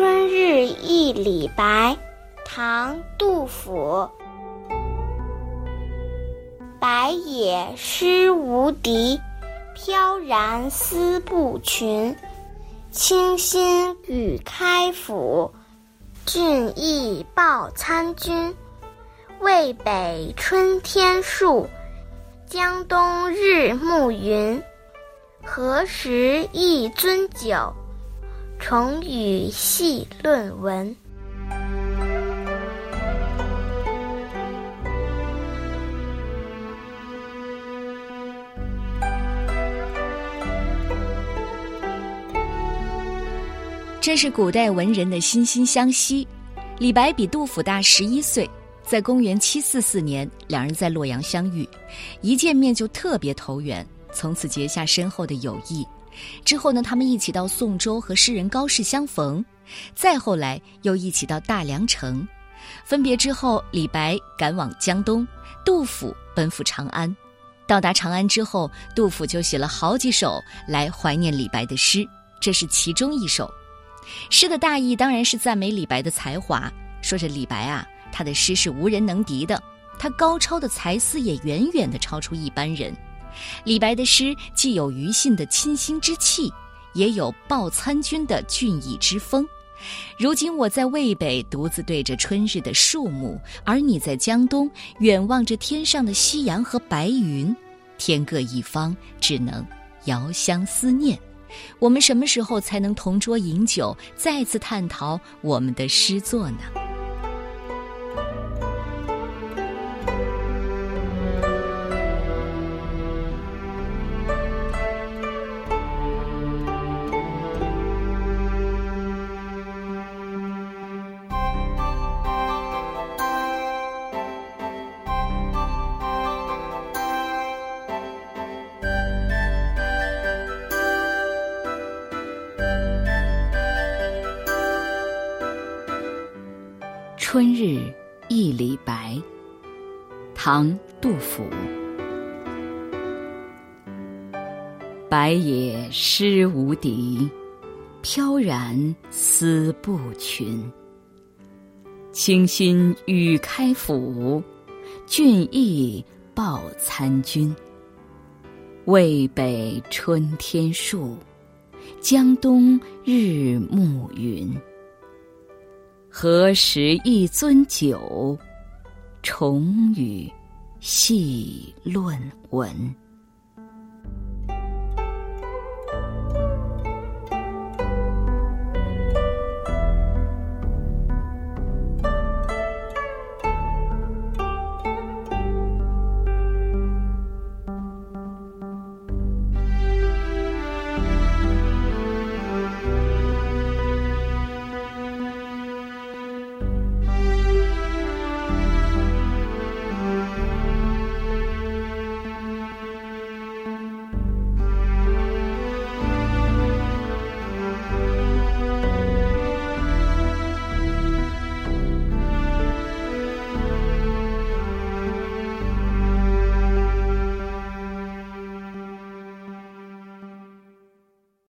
春日忆李白，唐·杜甫。白也诗无敌，飘然思不群。清新欲开府，俊逸报参军。渭北春天树，江东日暮云。何时一樽酒，重与细论文。这是古代文人的惺惺相惜。李白比杜甫大十一岁，在公元七四四年，两人在洛阳相遇，一见面就特别投缘，从此结下深厚的友谊。之后呢，他们一起到宋州和诗人高适相逢，再后来又一起到大梁城。分别之后，李白赶往江东，杜甫奔赴长安。到达长安之后，杜甫就写了好几首来怀念李白的诗，这是其中一首。诗的大意当然是赞美李白的才华，说着李白啊，他的诗是无人能敌的，他高超的才思也远远的超出一般人。李白的诗既有庾信的清新之气，也有报参军的俊逸之风。如今我在渭北独自对着春日的树木，而你在江东远望着天上的夕阳和白云，天各一方，只能遥相思念。我们什么时候才能同桌饮酒，再次探讨我们的诗作呢？春日忆李白，唐·杜甫。白也诗无敌，飘然思不群。清新欲开府，俊逸报参军。渭北春天树，江东日暮云。何时一樽酒，重与细论文。